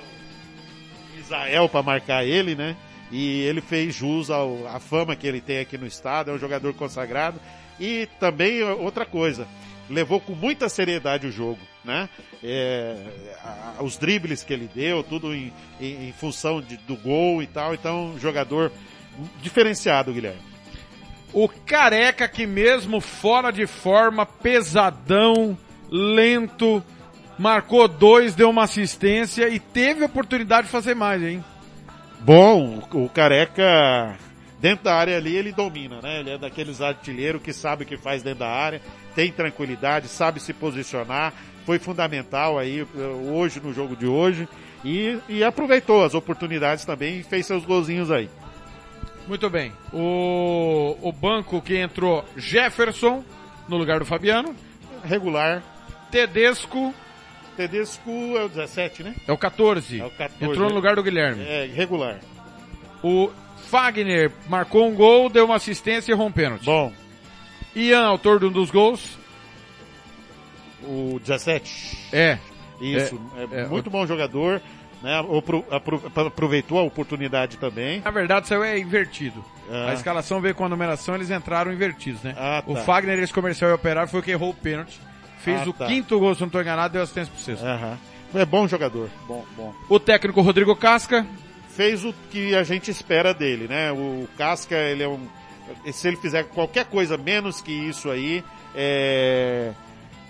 Speaker 4: Israel para marcar ele, né? E ele fez jus à fama que ele tem aqui no estado, é um jogador consagrado. E também outra coisa, levou com muita seriedade o jogo, né? É, a- os dribles que ele deu, tudo em, em- em função de- do gol e tal. Então, jogador diferenciado, Guilherme.
Speaker 3: O careca que mesmo fora de forma, pesadão, lento, marcou dois, deu uma assistência e teve oportunidade de fazer mais, hein?
Speaker 4: Bom, o Careca, dentro da área ali, ele domina, né? Ele é daqueles artilheiros que sabe o que faz dentro da área, tem tranquilidade, sabe se posicionar, foi fundamental aí eh, hoje no jogo de hoje e, e aproveitou as oportunidades também e fez seus golzinhos aí.
Speaker 3: Muito bem. O, o banco que entrou Jefferson no lugar do Fabiano,
Speaker 4: Regular.
Speaker 3: Tedesco
Speaker 4: Tedesco é o 17, né?
Speaker 3: é o 14.
Speaker 4: É o 14,
Speaker 3: entrou no
Speaker 4: né?
Speaker 3: lugar do Guilherme.
Speaker 4: É, regular.
Speaker 3: O Fagner marcou um gol, deu uma assistência e errou um pênalti.
Speaker 4: Bom,
Speaker 3: Ian, autor de um dos gols,
Speaker 4: o 17.
Speaker 3: é.
Speaker 4: Isso, é,
Speaker 3: é,
Speaker 4: muito bom jogador, né? Apro- apro- aproveitou a oportunidade também.
Speaker 3: Na verdade, saiu é invertido.
Speaker 4: Ah.
Speaker 3: A escalação veio com a numeração, eles entraram invertidos, né?
Speaker 4: Ah,
Speaker 3: O
Speaker 4: tá.
Speaker 3: Fagner, esse comercial e operário, foi o que errou o pênalti. Fez
Speaker 4: Ah,
Speaker 3: o
Speaker 4: tá.
Speaker 3: quinto gol, se não estou enganado, deu assistência pro sexto.
Speaker 4: Aham. É bom jogador, bom, bom.
Speaker 3: O técnico Rodrigo Casca,
Speaker 4: Fez o que a gente espera dele, né? O Casca, ele é um, se ele fizer qualquer coisa menos que isso aí, é,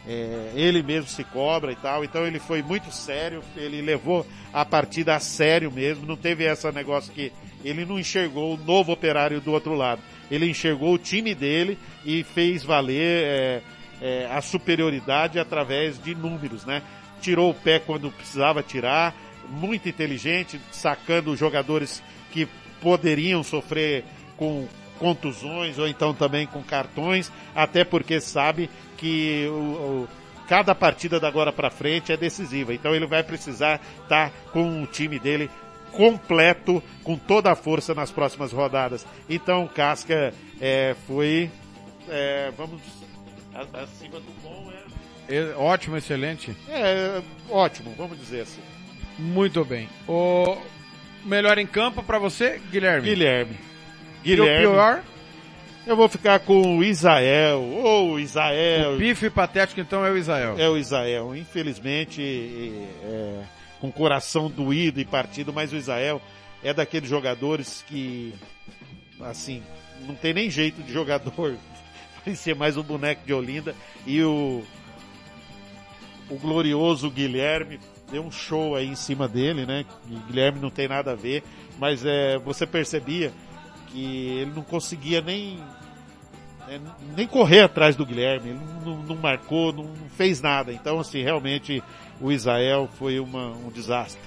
Speaker 4: é, ele mesmo se cobra e tal. Então ele foi muito sério, ele levou a partida a sério mesmo. Não teve esse negócio que ele não enxergou o novo operário do outro lado. Ele enxergou o time dele e fez valer é, é, a superioridade através de números, né? Tirou o pé quando precisava tirar, muito inteligente, sacando jogadores que poderiam sofrer com contusões ou então também com cartões, até porque sabe que o, o- cada partida da agora para frente é decisiva. Então ele vai precisar estar com o time dele completo, com toda a força nas próximas rodadas. Então Casca é, foi, é, vamos, acima do bom é,
Speaker 3: é, ótimo, excelente.
Speaker 4: é ótimo, vamos dizer assim.
Speaker 3: Muito bem. O melhor em campo pra você, Guilherme.
Speaker 4: Guilherme.
Speaker 3: E o
Speaker 4: Guilherme.
Speaker 3: pior,
Speaker 4: Eu vou ficar com o Isael. Ou o Isael.
Speaker 3: o bife patético então é o Israel.
Speaker 4: É o Isael. Infelizmente, é, com o coração doído e partido, mas o Isael é daqueles jogadores que, assim, não tem nem jeito de jogador. Ser mais um boneco de Olinda. E o, o glorioso Guilherme deu um show aí em cima dele, né? E Guilherme não tem nada a ver, mas é, você percebia que ele não conseguia nem é, nem correr atrás do Guilherme, ele não, não marcou, não fez nada. Então, assim, realmente o Israel foi uma, um desastre.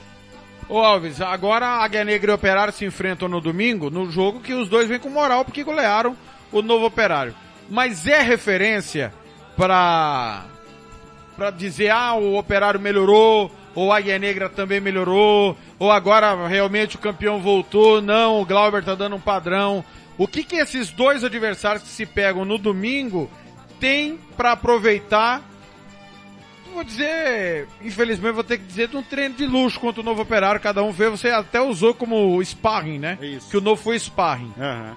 Speaker 3: Ô Alves, agora a Águia Negra e o Operário se enfrentam no domingo, no jogo que os dois vêm com moral porque golearam o novo Operário. Mas é referência pra, pra dizer, ah, o Operário melhorou, ou a Águia Negra também melhorou, ou agora realmente o campeão voltou, não, o Glauber tá dando um padrão. O que que esses dois adversários que se pegam no domingo têm pra aproveitar vou dizer, infelizmente vou ter que dizer de um treino de luxo contra o novo operário, cada um vê, você até usou como sparring, né?
Speaker 4: Isso.
Speaker 3: Que o novo foi sparring.
Speaker 4: Aham.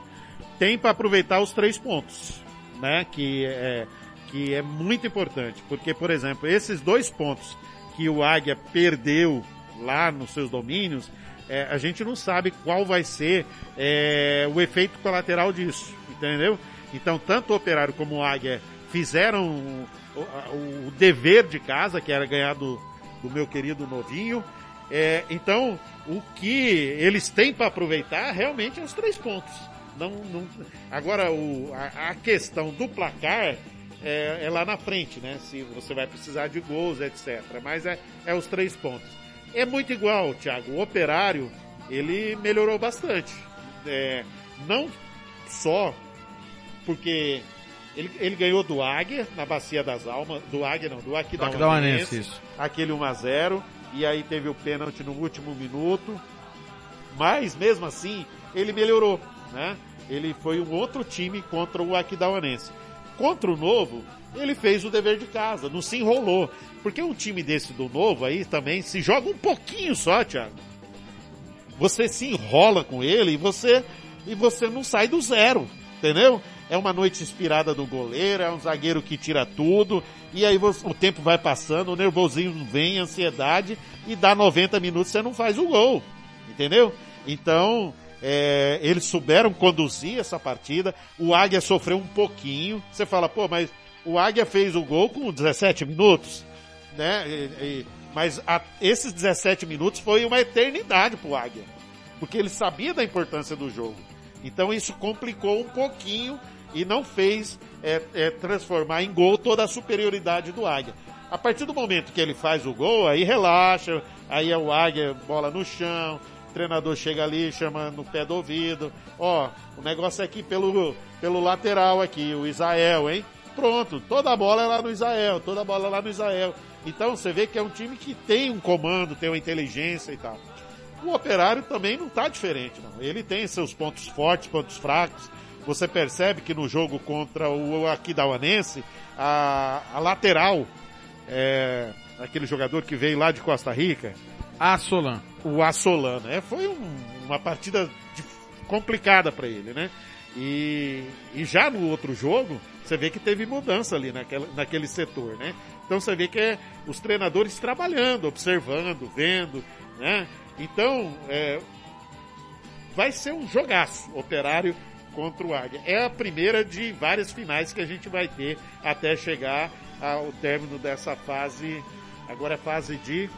Speaker 4: Tem para aproveitar os três pontos, né? Que é, que é muito importante, porque, por exemplo, esses dois pontos que o Águia perdeu lá nos seus domínios, é, a gente não sabe qual vai ser é, o efeito colateral disso, entendeu? Então, tanto o Operário como o Águia fizeram o, o- o dever de casa, que era ganhar do, do meu querido novinho. É, então, o que eles têm para aproveitar realmente é os três pontos. Não, não- agora, o, a, a questão do placar é, é lá na frente, né? Se você vai precisar de gols, etc. Mas é, é os três pontos. É muito igual, Thiago. O operário, ele melhorou bastante. É, não só porque ele, ele ganhou do Águia na Bacia das Almas, do Águia não, do
Speaker 3: Aquidauanense, isso.
Speaker 4: aquele 1 a 0 e aí teve o pênalti no último minuto. Mas mesmo assim, ele melhorou, né? Ele foi um outro time contra o Aquidauanense. Contra o Novo, ele fez o dever de casa, não se enrolou. Porque um time desse do Novo aí também se joga um pouquinho só, Thiago. Você se enrola com ele e você e você não sai do zero, entendeu? É uma noite inspirada do goleiro, é um zagueiro que tira tudo, e aí você- o tempo vai passando, o nervosismo vem, a ansiedade, e dá 90 minutos você não faz o gol, entendeu? Então, é, eles souberam conduzir essa partida, o Águia sofreu um pouquinho, você fala, pô, mas o Águia fez o gol com 17 minutos, né? E, e, mas a, esses 17 minutos foi uma eternidade pro Águia. Porque ele sabia da importância do jogo. Então isso complicou um pouquinho e não fez é, é, transformar em gol toda a superioridade do Águia. A partir do momento que ele faz o gol, aí relaxa, aí é o Águia, bola no chão, treinador chega ali, chama no pé do ouvido, ó, o negócio é aqui pelo, pelo lateral aqui, o Israel, hein? Pronto, toda a bola é lá no Israel, toda a bola é lá no Israel. Então você vê que é um time que tem um comando, tem uma inteligência e tal. O operário também não está diferente, não. Ele tem seus pontos fortes, pontos fracos. Você percebe que no jogo contra o Aquidauanense, a, a lateral, é, aquele jogador que veio lá de Costa Rica,
Speaker 3: Assolan.
Speaker 4: o Assolan, né? Foi um, uma partida de, complicada para ele, né? E, e já no outro jogo, você vê que teve mudança ali naquela, naquele setor, né? Então você vê que é os treinadores trabalhando, observando, vendo, né? Então, é, vai ser um jogaço operário contra o Águia. É a primeira de várias finais que a gente vai ter até chegar ao término dessa fase. Agora é fase de.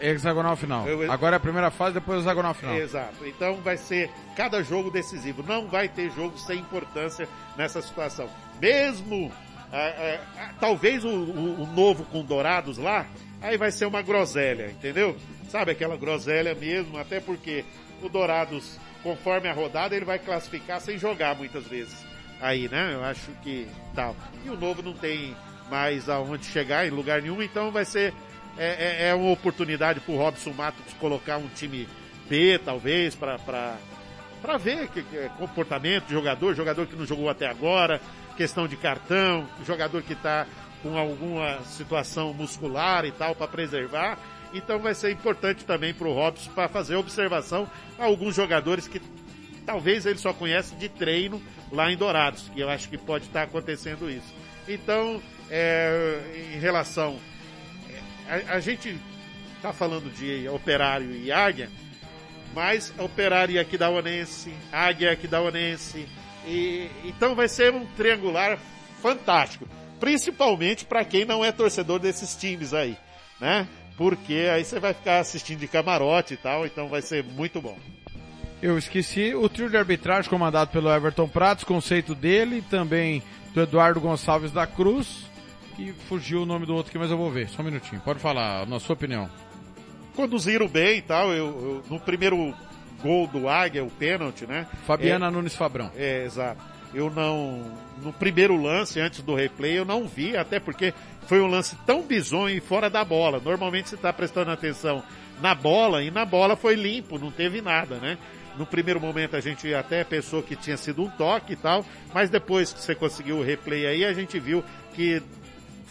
Speaker 3: Hexagonal final. Agora é a primeira fase, depois o hexagonal final.
Speaker 4: Exato. Então vai ser cada jogo decisivo. Não vai ter jogo sem importância nessa situação. Mesmo, ah, ah, talvez o, o- o novo com Dourados lá, aí vai ser uma groselha, entendeu? Sabe aquela groselha mesmo, até porque o Dourados, conforme a rodada, ele vai classificar sem jogar muitas vezes. Aí, né? Eu acho que tal. E o novo não tem mais aonde chegar em lugar nenhum, então vai ser é, é- é uma oportunidade pro Robson Matos colocar um time B, talvez, para para ver que, que é comportamento de jogador, jogador que não jogou até agora, questão de cartão, jogador que está com alguma situação muscular e tal para preservar. Então vai ser importante também para o Robson para fazer observação a alguns jogadores que talvez ele só conhece de treino lá em Dourados, que eu acho que pode estar acontecendo isso. Então, é, em relação a, a gente tá falando de operário e águia, mas operário e aquidauanense, águia e aquidauanense, e então vai ser um triangular fantástico, principalmente para quem não é torcedor desses times aí, né? Porque aí você vai ficar assistindo de camarote e tal, então vai ser muito bom.
Speaker 3: Eu esqueci o trio de arbitragem comandado pelo Everton Pratos, conceito dele, também do Eduardo Gonçalves da Cruz, e fugiu o nome do outro aqui, mas eu vou ver. Só um minutinho. Pode falar, na sua opinião.
Speaker 4: Conduziram bem e tal, eu, eu- no primeiro gol do Águia, o pênalti, né?
Speaker 3: Fabiana Nunes Fabrão.
Speaker 4: É, exato. Eu não, no primeiro lance, antes do replay, eu não vi, até porque foi um lance tão bizonho e fora da bola. Normalmente você está prestando atenção na bola e na bola foi limpo, não teve nada, né? No primeiro momento a gente até pensou que tinha sido um toque e tal, mas depois que você conseguiu o replay aí, a gente viu que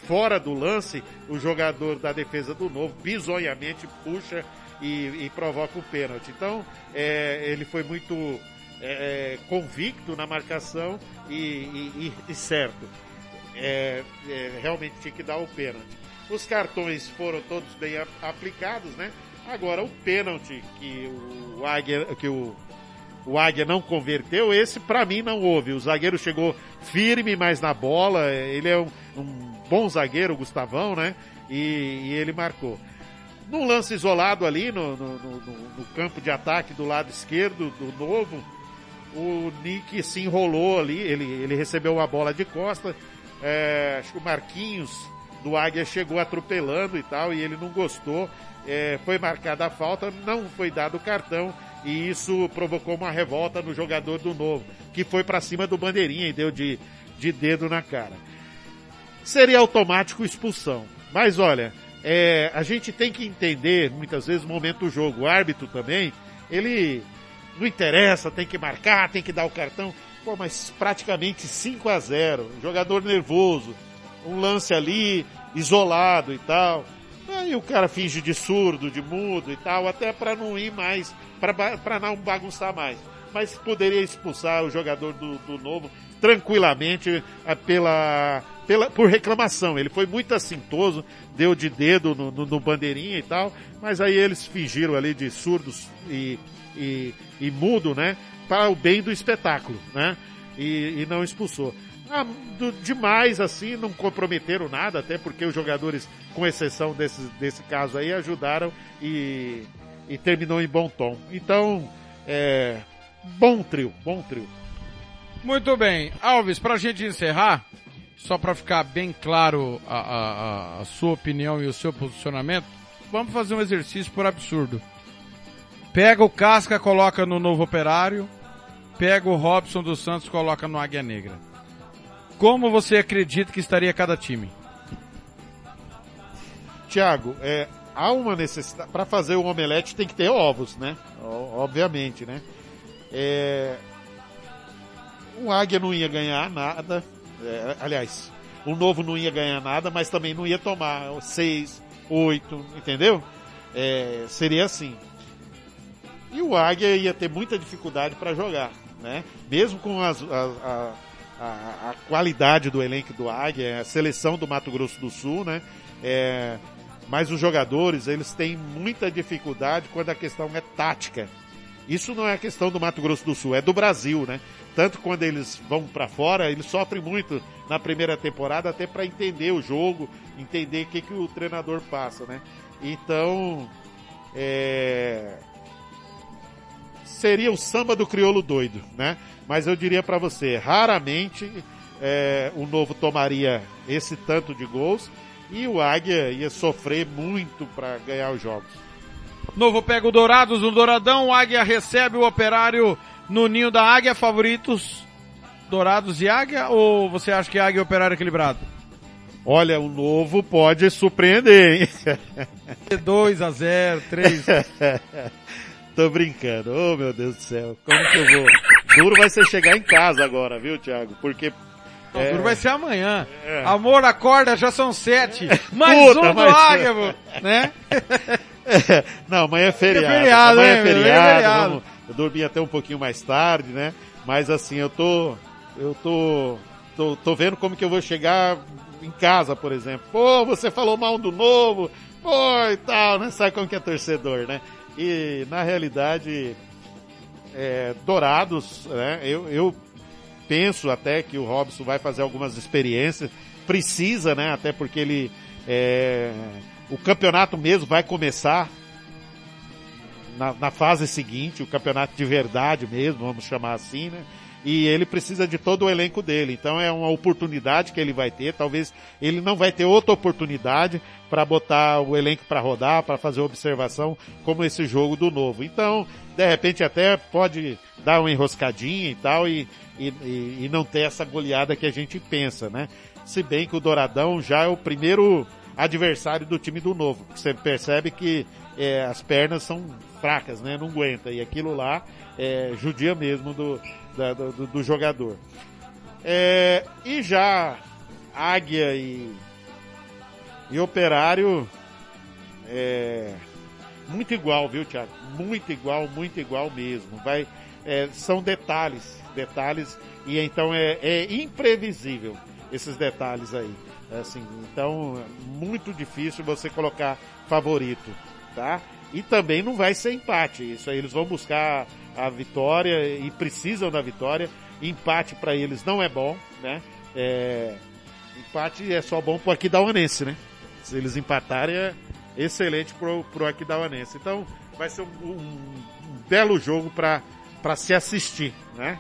Speaker 4: fora do lance, o jogador da defesa do Novo bizonhamente puxa e, e provoca o pênalti. Então, é, ele foi muito é, é, convicto na marcação e, e- e- certo. É, é, realmente tinha que dar o pênalti. Os cartões foram todos bem aplicados, né? Agora, o pênalti que o Águia, que o, o Águia não converteu, esse pra mim não houve. O zagueiro chegou firme mais na bola, ele é um, um bom zagueiro, o Gustavão, né? E, e ele marcou. Num lance isolado ali no, no- no- no- campo de ataque do lado esquerdo do novo, o Nick se enrolou ali, ele, ele recebeu a bola de costa, é, acho que o Marquinhos do Águia chegou atropelando e tal, e ele não gostou, é, foi marcada a falta, não foi dado o cartão, e isso provocou uma revolta no jogador do Novo, que foi para cima do Bandeirinha e deu de, de dedo na cara. Seria automático expulsão. Mas olha, é, a gente tem que entender, muitas vezes, o momento do jogo. O árbitro também, ele não interessa, tem que marcar, tem que dar o cartão. Pô, mas praticamente 5 a 0 jogador nervoso, um lance ali, isolado e tal. Aí o cara finge de surdo, de mudo e tal, até para não ir mais, para não bagunçar mais. Mas poderia expulsar o jogador do, do novo tranquilamente ah, pela, pela, por reclamação. Ele foi muito assintoso, deu de dedo no, no, no bandeirinha e tal, mas aí eles fingiram ali de surdos e, e, e mudo, né? Para o bem do espetáculo, né? E, e não expulsou. ah, do, demais assim, não comprometeram nada, até porque os jogadores, com exceção desse, desse caso aí, ajudaram e, e terminou em bom tom. Então, é, bom trio, bom trio.
Speaker 3: Muito bem. Alves, pra gente encerrar, só para ficar bem claro a, a, a, sua opinião e o seu posicionamento, vamos fazer um exercício por absurdo. Pega o Casca, coloca no Novo Operário, pega o Robson dos Santos, coloca no Águia Negra. Como você acredita que estaria cada time?
Speaker 4: Tiago, é, há uma necessidade. Para fazer o omelete tem que ter ovos, né? Obviamente, né? É, o Águia não ia ganhar nada. É, aliás, o novo não ia ganhar nada, mas também não ia tomar seis, oito, entendeu? É, seria assim. E o Águia ia ter muita dificuldade para jogar, né? Mesmo com as, a, a, a, qualidade do elenco do Águia, a seleção do Mato Grosso do Sul, né? É, mas os jogadores, eles têm muita dificuldade quando a questão é tática. Isso não é a questão do Mato Grosso do Sul, é do Brasil, né? Tanto quando eles vão para fora, eles sofrem muito na primeira temporada até para entender o jogo, entender o que, que o treinador passa, né? Então, é... seria o samba do crioulo doido, né? Mas eu diria para você, raramente é, o novo tomaria esse tanto de gols e o Águia ia sofrer muito para ganhar os jogos.
Speaker 3: Novo pega o Dourados no Douradão, Águia recebe o Operário no ninho da Águia, favoritos Dourados e Águia, ou você acha que Águia e Operário equilibrado?
Speaker 4: Olha, o novo pode surpreender, hein?
Speaker 3: 2 a 0 3.
Speaker 4: Tô brincando. Oh, meu Deus do céu. Como que eu vou? Duro vai ser chegar em casa agora, viu, Thiago? Porque
Speaker 3: não, é... duro vai ser amanhã. É. Amor, acorda, já são sete. Mais Puta, um do Águia, né?
Speaker 4: Não, amanhã é feriado. É feriado amanhã é feriado. É feriado. Vamos, eu dormi até um pouquinho mais tarde, né? Mas assim, eu tô, eu tô, tô, tô vendo como que eu vou chegar em casa, por exemplo. Pô, você falou mal do novo, pô, e tal, né? Sabe como que é torcedor, né? E na realidade, é, Dourados, né? Eu, eu penso até que o Robson vai fazer algumas experiências, precisa, né? Até porque ele, é, o campeonato mesmo vai começar na, na, fase seguinte, o campeonato de verdade mesmo, vamos chamar assim, né? E ele precisa de todo o elenco dele. Então é uma oportunidade que ele vai ter. Talvez ele não vai ter outra oportunidade para botar o elenco para rodar, para fazer observação, como esse jogo do novo. Então, de repente até pode dar uma enroscadinha e tal e, e, e não ter essa goleada que a gente pensa, né? Se bem que o Douradão já é o primeiro adversário do time do novo. Você percebe que é, as pernas são fracas, né? Não aguenta. E aquilo lá é judia mesmo do, da, do, do, jogador. É, e já Águia e, e Operário é muito igual, viu, Thiago? Muito igual, muito igual mesmo. Vai, é, são detalhes, detalhes, e então é, é imprevisível esses detalhes aí. Assim, então, muito difícil você colocar favorito, tá? E também não vai ser empate. Isso aí eles vão buscar a vitória e precisam da vitória. Empate para eles não é bom, né? É, empate é só bom pro Aquidauanense, né? Se eles empatarem é excelente pro, pro Aquidauanense. Então vai ser um, um, belo jogo para para se assistir, né?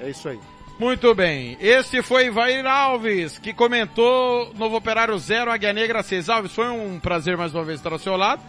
Speaker 4: É isso aí.
Speaker 3: Muito bem. Esse foi Vair Alves, que comentou Novo Operário 0, Águia Negra 6. Alves, foi um prazer mais uma vez estar ao seu lado.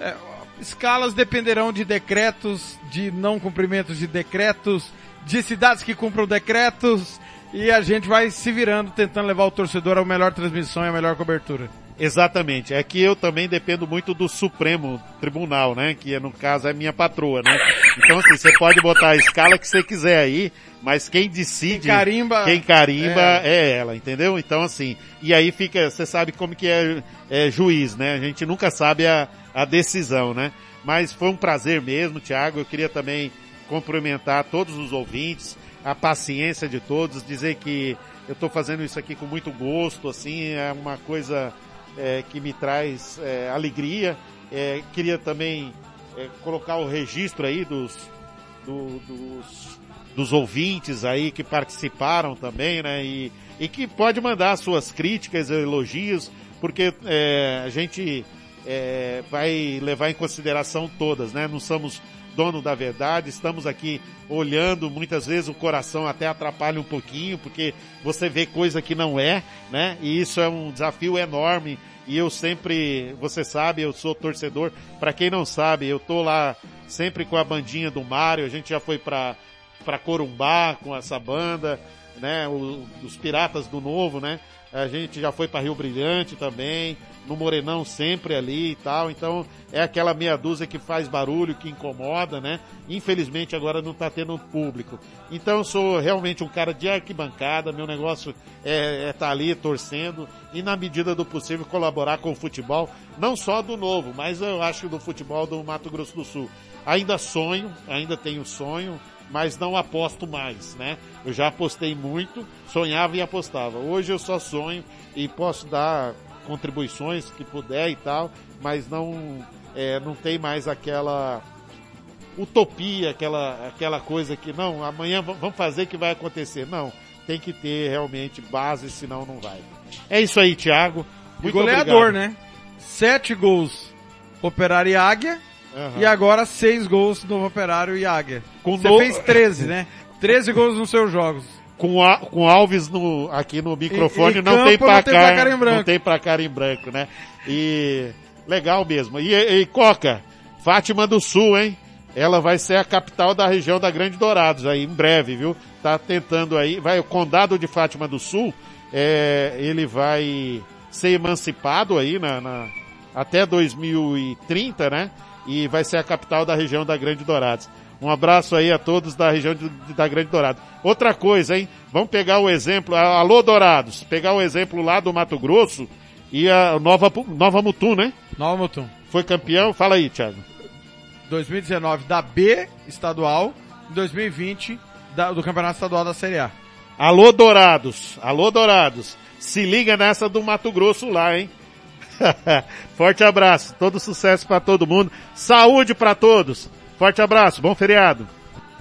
Speaker 3: É, escalas dependerão de decretos, de não cumprimentos de decretos, de cidades que cumpram decretos, e a gente vai se virando tentando levar o torcedor a melhor transmissão e a melhor cobertura.
Speaker 4: Exatamente. É que eu também dependo muito do Supremo Tribunal, né? Que no caso é minha patroa, né? Então assim, você pode botar a escala que você quiser aí, mas quem decide,
Speaker 3: quem carimba,
Speaker 4: quem carimba é. é ela, entendeu? Então assim, e aí fica, você sabe como que é, é, juiz, né? A gente nunca sabe a, a decisão, né? Mas foi um prazer mesmo, Tiago. Eu queria também cumprimentar todos os ouvintes, a paciência de todos, dizer que eu estou fazendo isso aqui com muito gosto, assim, é uma coisa é, que me traz é, alegria. É, queria também é, colocar o registro aí dos, do- dos, dos ouvintes aí que participaram também, né? E, e que pode mandar suas críticas, elogios, porque é, a gente é, vai levar em consideração todas, né? Não somos dono da verdade, estamos aqui olhando, muitas vezes o coração até atrapalha um pouquinho, porque você vê coisa que não é, né? E isso é um desafio enorme. E eu sempre, você sabe, eu sou torcedor. Para quem não sabe, eu tô lá sempre com a bandinha do Mário. A gente já foi para para Corumbá com essa banda, né? O- os Piratas do Novo, né? A gente já foi para Rio Brilhante também, no Morenão sempre ali e tal. Então é aquela meia dúzia que faz barulho, que incomoda, né? Infelizmente agora não tá tendo público. Então eu sou realmente um cara de arquibancada, meu negócio é estar ali torcendo e na medida do possível colaborar com o futebol, não só do novo, mas eu acho do futebol do Mato Grosso do Sul. Ainda sonho, ainda tenho sonho, mas não aposto mais, né? Eu já apostei muito, sonhava e apostava. Hoje eu só sonho e posso dar contribuições que puder e tal, mas não é, não tem mais aquela utopia, aquela aquela coisa que não, amanhã vamos fazer que vai acontecer. Não, tem que ter realmente base, senão não vai. É isso aí, Thiago.
Speaker 3: E
Speaker 4: Muito
Speaker 3: goleador,
Speaker 4: obrigado.
Speaker 3: né? Sete gols Operário e Águia.
Speaker 4: Aham.
Speaker 3: E agora seis gols no Operário e Águia.
Speaker 4: Com
Speaker 3: Você
Speaker 4: no-
Speaker 3: fez 13, né? 13 gols nos seus jogos.
Speaker 4: com, a, com Alves no, aqui no microfone
Speaker 3: E- e
Speaker 4: não, tem
Speaker 3: não
Speaker 4: placar,
Speaker 3: tem placar em branco.
Speaker 4: não tem placar em branco, né? E legal mesmo. E, e Coca, Fátima do Sul, hein? Ela vai ser a capital da região da Grande Dourados aí em breve, viu? Tá tentando aí, vai o condado de Fátima do Sul, é, ele vai ser emancipado aí na, na- até 2030, né? E vai ser a capital da região da Grande Dourados. Um abraço aí a todos da região de- da Grande Dourados. Outra coisa, hein? Vamos pegar o exemplo, alô Dourados, pegar o exemplo lá do Mato Grosso e a Nova, Nova Mutum, né?
Speaker 3: Nova Mutum.
Speaker 4: Foi campeão, fala aí, Thiago.
Speaker 3: 2019 da B estadual. 2020 da- do Campeonato Estadual da Série A.
Speaker 4: Alô Dourados, alô Dourados, se liga nessa do Mato Grosso lá, hein? Forte abraço, todo sucesso pra todo mundo, saúde pra todos. Forte abraço, bom feriado.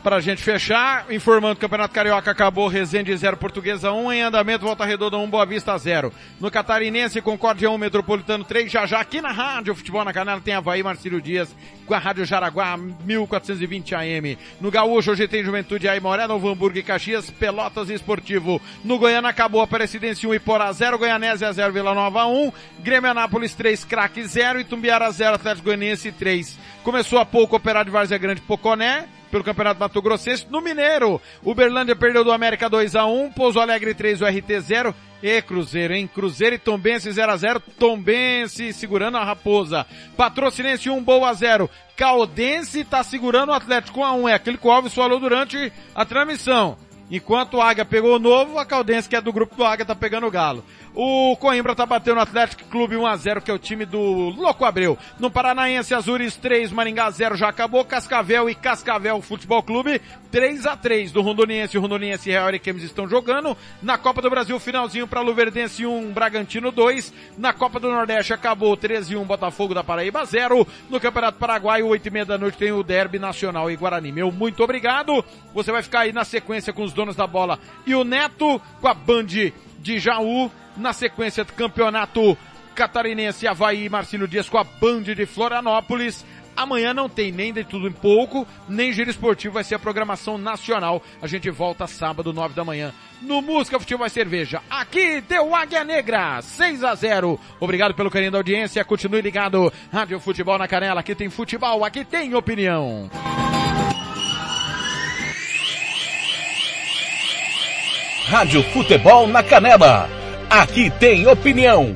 Speaker 3: Pra gente fechar, informando que o Campeonato Carioca acabou, Resende 0, Portuguesa 1, em andamento, Volta Redonda 1, Boa Vista 0. No Catarinense, Concórdia 1, Metropolitano 3, já já aqui na rádio, Futebol na Canela tem Havaí, Marcílio Dias, com a Rádio Jaraguá, 1420 AM. No Gaúcho, hoje tem Juventude Aimoré, Novo Hamburgo e Caxias, Pelotas e Esportivo. No Goiânia acabou, Aparecidense 1, Iporá 0, Goianésia 0, Vila Nova 1, Grêmio Anápolis 3, Craque 0, Itumbiara 0, Atlético Goianiense 3. Começou há pouco Operário de Várzea Grande Poconé, pelo Campeonato Mato Grossense. No Mineiro, Uberlândia perdeu do América 2 a 1 Pouso Alegre 3, o RT 0. E Cruzeiro, hein? Cruzeiro e Tombense 0 a 0 Tombense segurando a Raposa. Patrocinense 1, Boa 0. Caldense tá segurando o Atlético 1 a 1 É aquilo que o Alves falou durante a transmissão. Enquanto o Águia pegou o novo, a Caldense, que é do grupo do Águia, tá pegando o Galo. O Coimbra tá batendo o Atlético Clube 1x0, que é o time do Louco Abreu. No Paranaense, Azures 3, Maringá 0, já acabou. Cascavel e Cascavel Futebol Clube 3x3 do Rondoniense. Rondoniense e Real Ariquemes estão jogando. Na Copa do Brasil, finalzinho para Luverdense 1, Bragantino 2. Na Copa do Nordeste acabou 13 1, Botafogo da Paraíba 0. No Campeonato Paraguaio, 8 e meia da noite, tem o Derby Nacional e Guarani. Meu muito obrigado. Você vai ficar aí na sequência com os donos da bola e o Neto com a Band de Jaú. Na sequência do campeonato catarinense Havaí Marcílio Dias com a Band de Florianópolis. Amanhã não tem nem de tudo em pouco, nem giro esportivo, vai ser a programação nacional. A gente volta sábado, nove da manhã, no Música Futebol e Cerveja. Aqui deu Águia Negra, 6 a 0 Obrigado pelo carinho da audiência, continue ligado. Rádio Futebol na Canela, aqui tem futebol, aqui tem opinião.
Speaker 1: Rádio Futebol na Canela. Aqui tem opinião.